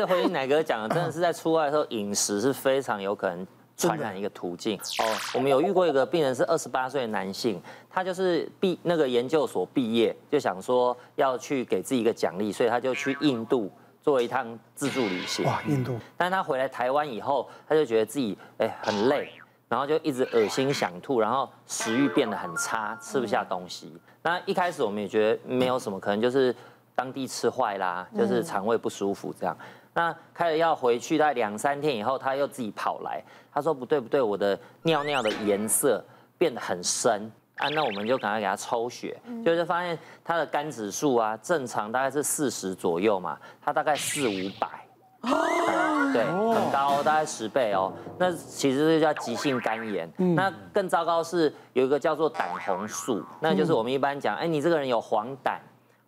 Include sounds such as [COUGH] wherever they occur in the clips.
实回应奶哥讲的，真的是在出外的时候，饮食是非常有可能传染一个途径。哦，我们有遇过一个病人是二十八岁的男性，他就是毕那个研究所毕业，就想说要去给自己一个奖励，所以他就去印度做一趟自助旅行。哇，印度！但是他回来台湾以后，他就觉得自己哎很累。然后就一直恶心想吐，然后食欲变得很差，吃不下东西。那一开始我们也觉得没有什么，可能就是当地吃坏啦，就是肠胃不舒服这样。那开了药回去，大概两三天以后，他又自己跑来，他说不对不对，我的尿尿的颜色变得很深啊。那我们就赶快给他抽血，就是发现他的肝指数啊，正常大概是四十左右嘛，他大概四五百。对，很高，大概十倍哦。那其实就叫急性肝炎。那更糟糕是有一个叫做胆红素，那就是我们一般讲，哎，你这个人有黄疸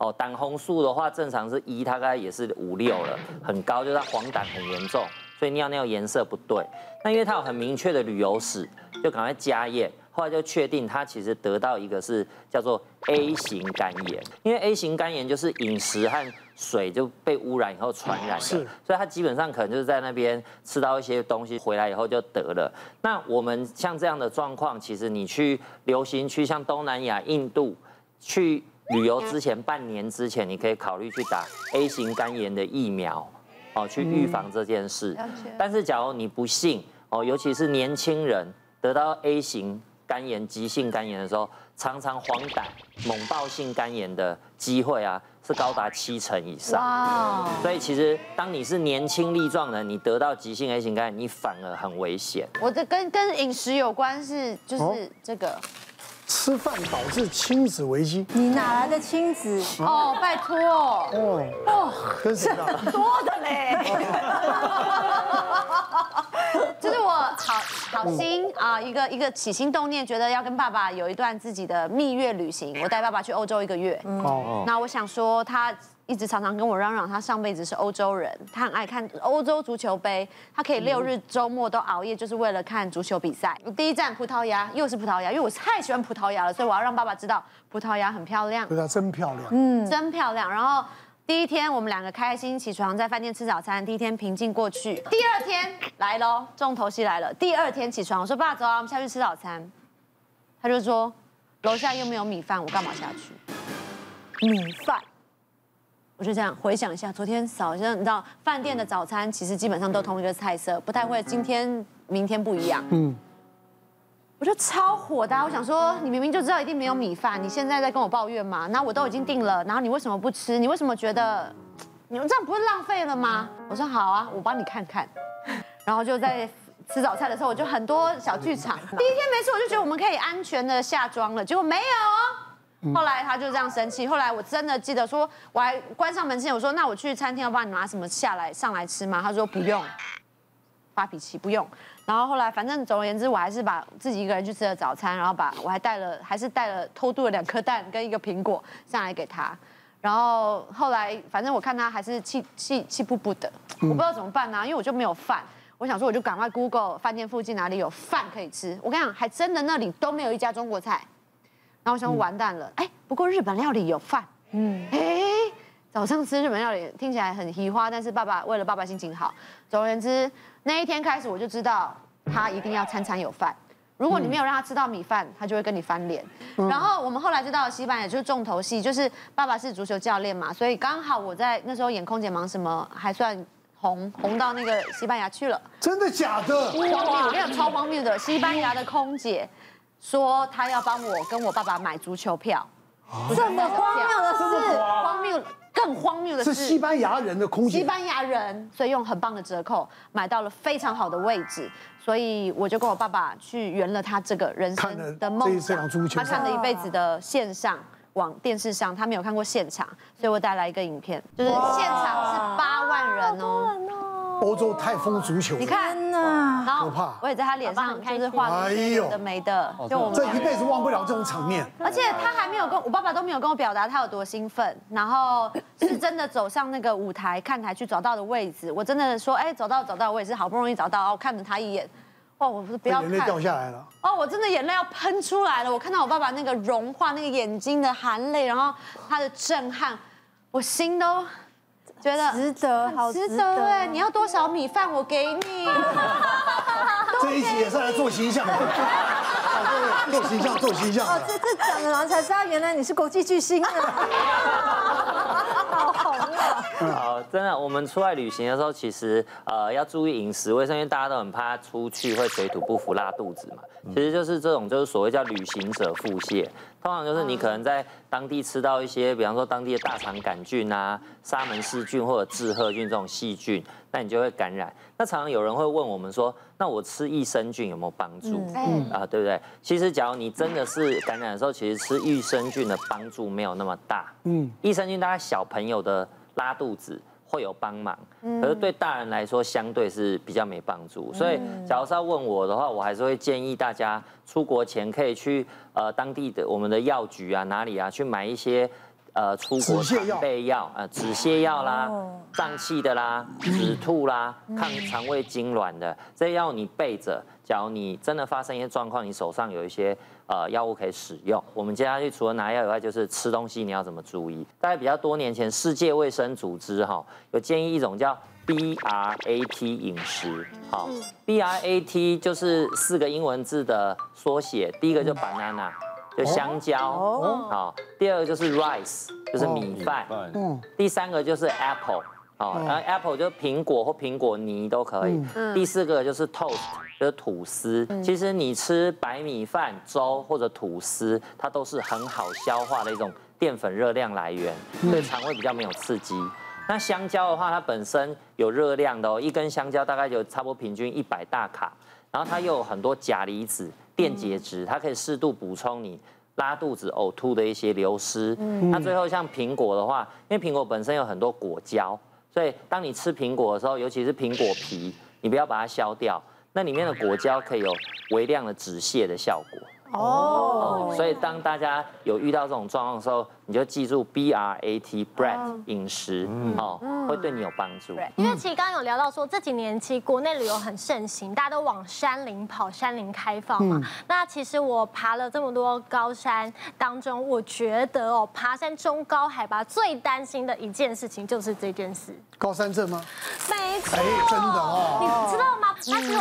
哦。胆红素的话，正常是一，大概也是五六了，很高，就是它黄疸很严重，所以尿尿颜色不对。那因为他有很明确的旅游史，就赶快加验。后来就确定他其实得到一个是叫做 A 型肝炎，因为 A 型肝炎就是饮食和水就被污染以后传染的，所以他基本上可能就是在那边吃到一些东西回来以后就得了。那我们像这样的状况，其实你去流行区像东南亚、印度去旅游之前半年之前，你可以考虑去打 A 型肝炎的疫苗哦，去预防这件事。但是假如你不幸哦，尤其是年轻人得到 A 型。肝炎、急性肝炎的时候，常常黄疸、猛暴性肝炎的机会啊，是高达七成以上。哇！所以其实当你是年轻力壮的，你得到急性 A 型肝炎，你反而很危险。我的跟跟饮食有关是就是这个。吃饭导致亲子危机，你哪来的亲子？哦，拜托哦哦，真是多的嘞。就是我好好心啊，一个一个起心动念，觉得要跟爸爸有一段自己的蜜月旅行。我带爸爸去欧洲一个月，哦，那我想说他。一直常常跟我嚷嚷，他上辈子是欧洲人，他很爱看欧洲足球杯，他可以六日周末都熬夜，就是为了看足球比赛。第一站葡萄牙，又是葡萄牙，因为我太喜欢葡萄牙了，所以我要让爸爸知道葡萄牙很漂亮。葡萄牙真漂亮，嗯，真漂亮。然后第一天我们两个开心起床，在饭店吃早餐，第一天平静过去。第二天来喽，重头戏来了。第二天起床，我说爸，走啊，我们下去吃早餐。他就说楼下又没有米饭，我干嘛下去？米饭。我就这样回想一下，昨天早上你知道饭店的早餐其实基本上都同一个菜色，不太会今天明天不一样。嗯，我就超火的，我想说你明明就知道一定没有米饭，你现在在跟我抱怨吗？那我都已经订了，然后你为什么不吃？你为什么觉得你们这样不会浪费了吗？我说好啊，我帮你看看。然后就在吃早餐的时候，我就很多小剧场。第一天没吃，我就觉得我们可以安全的下妆了，结果没有哦。后来他就这样生气。后来我真的记得说，我还关上门之前我说，那我去餐厅要帮你拿什么下来上来吃吗？他说不用，发脾气不用。然后后来反正总而言之，我还是把自己一个人去吃了早餐，然后把我还带了还是带了偷渡了两颗蛋跟一个苹果上来给他。然后后来反正我看他还是气气气噗噗的，我不知道怎么办呢、因为我就没有饭。我想说我就赶快 Google 饭店附近哪里有饭可以吃。我跟你讲，还真的那里都没有一家中国菜。然后我想完蛋了，哎，不过日本料理有饭，嗯，哎，早上吃日本料理听起来很奇花，但是爸爸为了爸爸心情好，总而言之，那一天开始我就知道他一定要餐餐有饭，如果你没有让他吃到米饭，他就会跟你翻脸。然后我们后来知道西班牙就是重头戏，就是爸爸是足球教练嘛，所以刚好我在那时候演空姐忙什么还算红，红到那个西班牙去了。真的假的？荒谬，我跟你讲超荒谬的，西班牙的空姐。说他要帮我跟我爸爸买足球票，这么荒谬的事，荒谬。更荒谬的是西班牙人的空姐，西班牙人，所以用很棒的折扣买到了非常好的位置，所以我就跟我爸爸去圆了他这个人生的梦想。他看了一辈子的线上网电视上，他没有看过现场，所以我带来一个影片，就是现场是八万人哦。欧洲太疯足球，你看呐，可怕。我也在他脸上就是画的有的没的，就我们这一辈子忘不了这种场面。而且他还没有跟我爸爸都没有跟我表达他有多兴奋，然后是真的走上那个舞台看台去找到的位置，我真的说哎，走到走到，我也是好不容易找到，我看了他一眼，哇，我不是不要看，眼泪掉下来了，哦，我真的眼泪要喷出来了，我看到我爸爸那个融化那个眼睛的含泪，然后他的震撼，我心都。觉得值得，好值得哎！你要多少米饭，我给你。[LAUGHS] 这一集也是来做形象的，[LAUGHS] 做形象，做形象。哦，这这讲了，然后才知道原来你是国际巨星啊！[LAUGHS] 好红啊！好，真的，我们出来旅行的时候，其实呃要注意饮食卫生，因为大家都很怕出去会水土不服、拉肚子嘛。其实就是这种，就是所谓叫旅行者腹泻。通常就是你可能在当地吃到一些，比方说当地的大肠杆菌啊、沙门氏菌或者志贺菌这种细菌，那你就会感染。那常常有人会问我们说，那我吃益生菌有没有帮助？嗯啊，对不对？其实假如你真的是感染的时候，其实吃益生菌的帮助没有那么大。嗯，益生菌大概小朋友的拉肚子。会有帮忙，可是对大人来说相对是比较没帮助。所以，假如是要问我的话，我还是会建议大家出国前可以去呃当地的我们的药局啊哪里啊去买一些呃出国常备药呃止泻药啦、胀气的啦、止吐啦、抗肠胃痉挛的这些药你备着。假如你真的发生一些状况，你手上有一些呃药物可以使用。我们接下去除了拿药以外，就是吃东西你要怎么注意？大概比较多年前，世界卫生组织哈有建议一种叫 BRAT 饮食。好，BRAT 就是四个英文字的缩写，第一个就 banana，就香蕉。好，第二个就是 rice，就是米饭。嗯，第三个就是 apple。好，然后 apple 就是苹果或苹果泥都可以。第四个就是 toast。就是吐司，其实你吃白米饭、粥或者吐司，它都是很好消化的一种淀粉热量来源，对肠胃比较没有刺激。那香蕉的话，它本身有热量的哦，一根香蕉大概就差不多平均一百大卡，然后它又有很多钾离子、电解质，它可以适度补充你拉肚子、呕吐的一些流失。那最后像苹果的话，因为苹果本身有很多果胶，所以当你吃苹果的时候，尤其是苹果皮，你不要把它削掉。那里面的果胶可以有微量的止泻的效果。哦，所以当大家有遇到这种状况的时候，你就记住 B R A T BRAT 饮食哦，会对你有帮助。因为其实刚刚有聊到说，这几年其实国内旅游很盛行，大家都往山林跑，山林开放嘛。那其实我爬了这么多高山当中，我觉得哦，爬山中高海拔最担心的一件事情就是这件事。高山症吗？没错。哎，真的哦。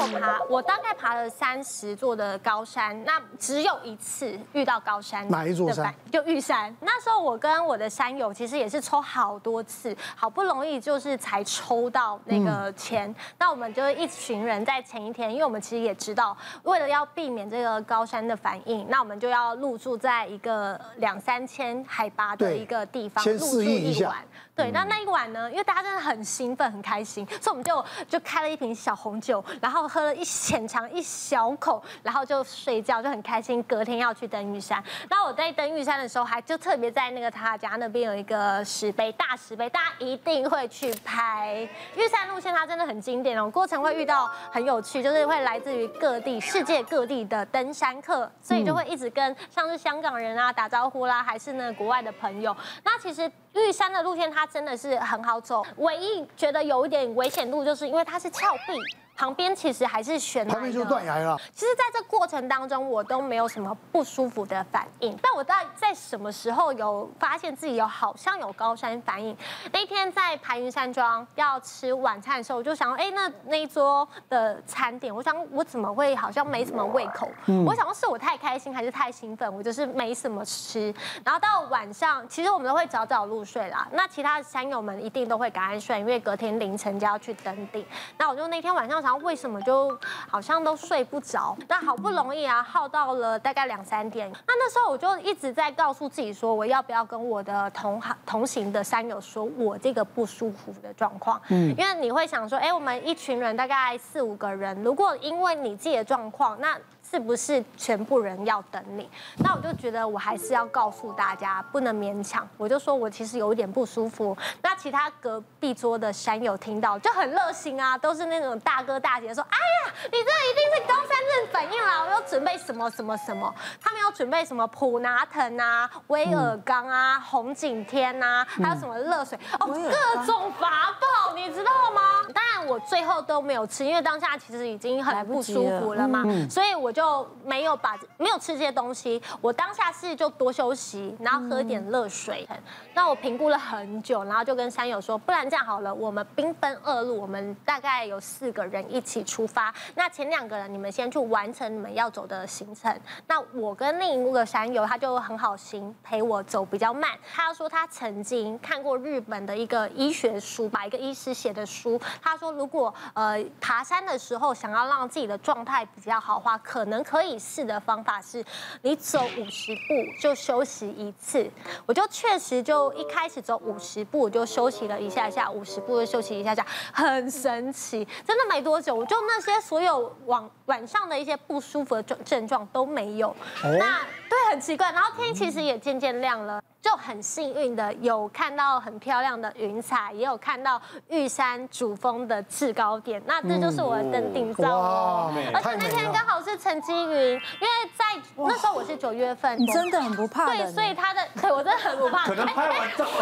我爬，我大概爬了三十座的高山，那只有一次遇到高山。哪一座山？就玉山。那时候我跟我的山友其实也是抽好多次，好不容易就是才抽到那个签。嗯、那我们就是一群人在前一天，因为我们其实也知道，为了要避免这个高山的反应，那我们就要入住在一个两三千海拔的一个地方，入住一晚。对，那那一晚呢，因为大家真的很兴奋、很开心，所以我们就就开了一瓶小红酒，然后喝了一浅尝一小口，然后就睡觉，就很开心。隔天要去登玉山，那我在登玉山的时候，还就特别在那个他家那边有一个石碑，大石碑，大家一定会去拍。玉山路线它真的很经典哦，过程会遇到很有趣，就是会来自于各地、世界各地的登山客，所以就会一直跟像是香港人啊打招呼啦，还是那个国外的朋友。那其实玉山的路线它真的是很好走，唯一觉得有一点危险度，就是因为它是峭壁。旁边其实还是悬崖，旁边就断崖了。其实，在这过程当中，我都没有什么不舒服的反应。但我在在什么时候有发现自己有好像有高山反应？那天在排云山庄要吃晚餐的时候，我就想，哎，那那一桌的餐点，我想我怎么会好像没什么胃口？我想说是我太开心还是太兴奋？我就是没什么吃。然后到晚上，其实我们都会早早入睡啦。那其他的山友们一定都会赶快睡，因为隔天凌晨就要去登顶。那我就那天晚上想。为什么就好像都睡不着？但好不容易啊，耗到了大概两三点。那那时候我就一直在告诉自己说，我要不要跟我的同行同行的山友说我这个不舒服的状况？嗯，因为你会想说，哎，我们一群人大概四五个人，如果因为你自己的状况，那是不是全部人要等你？那我就觉得我还是要告诉大家，不能勉强。我就说我其实有一点不舒服。那其他隔壁桌的山友听到就很热心啊，都是那种大哥大姐说：“哎呀，你这一定是高山症反应啦！”我要准备什么什么什么，他们要准备什么普拿藤啊、威尔刚啊、红景天啊，还有什么热水哦，各种法宝，你知道吗？当然我最后都没有吃，因为当下其实已经很不舒服了嘛，所以我就没有把没有吃这些东西。我当下是就多休息，然后喝点热水。那我评估了很久，然后就跟山友说，不然这样好了，我们兵分二路，我们大概有四个人一起出发。那前两个人你们先去完成你们要走的行程，那我跟另一个山友他就很好心陪我走比较慢。他说他曾经看过日本的一个医学书，吧一个医师写的书。他说如果呃爬山的时候想要让自己的状态比较好的话，可能能可以试的方法是，你走五十步就休息一次。我就确实就一开始走五十步我就休息了一下下，五十步就休息一下下，很神奇，真的没多久，我就那些所有晚晚上的一些不舒服的症症状都没有。那对，很奇怪。然后天其实也渐渐亮了。就很幸运的有看到很漂亮的云彩，也有看到玉山主峰的制高点，那这就是我的登顶照哦。而且那天刚好是陈积云，因为在那时候我是九月份，你真的很不怕。对，所以他的 [LAUGHS] 对我真的很不怕。可能拍完照，[LAUGHS]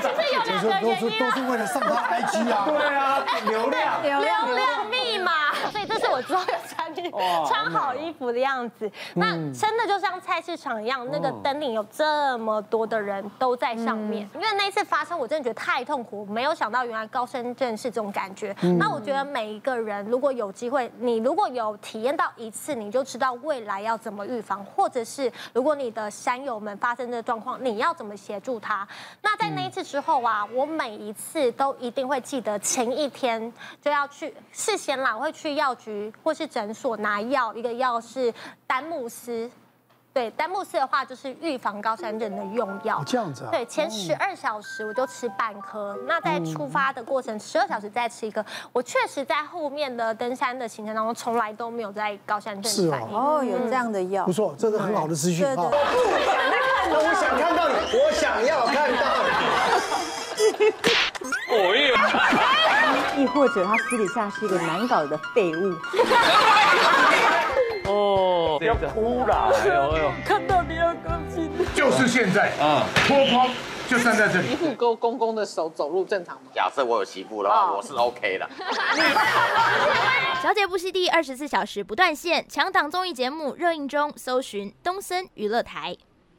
其实有两个原因都是为了上他 IG 啊。[LAUGHS] 对啊，流量，流量密码。所以这是我之后要 [LAUGHS] 穿穿好衣服的样子。那真的就像菜市场一样，那个灯顶有这么。多的人都在上面，因为那一次发生，我真的觉得太痛苦，没有想到原来高深圳是这种感觉。那我觉得每一个人如果有机会，你如果有体验到一次，你就知道未来要怎么预防，或者是如果你的山友们发生这个状况，你要怎么协助他。那在那一次之后啊，我每一次都一定会记得前一天就要去事先啦，我会去药局或是诊所拿药，一个药是丹木斯。对，丹木斯的话就是预防高山症的用药。这样子啊？对，前十二小时我就吃半颗。那在出发的过程，十二小时再吃一颗。我确实在后面的登山的行程当中，从来都没有在高山症反应。哦，有这样的药，不错，这是很好的资讯。对对。我想看到你，我想要看到你。我 [LAUGHS] 亦亦或者他私底下是一个难搞的废物。[LAUGHS] 哦，不要哭了！哎呦哎呦，看到你要高兴。就是现在啊，脱光就站在这里。媳妇勾公公的手走路正常吗？假设我有媳妇的话，我是 OK 的。[LAUGHS] 小姐不息地二十四小时不断线，强档综艺节目热映中，搜寻东森娱乐台。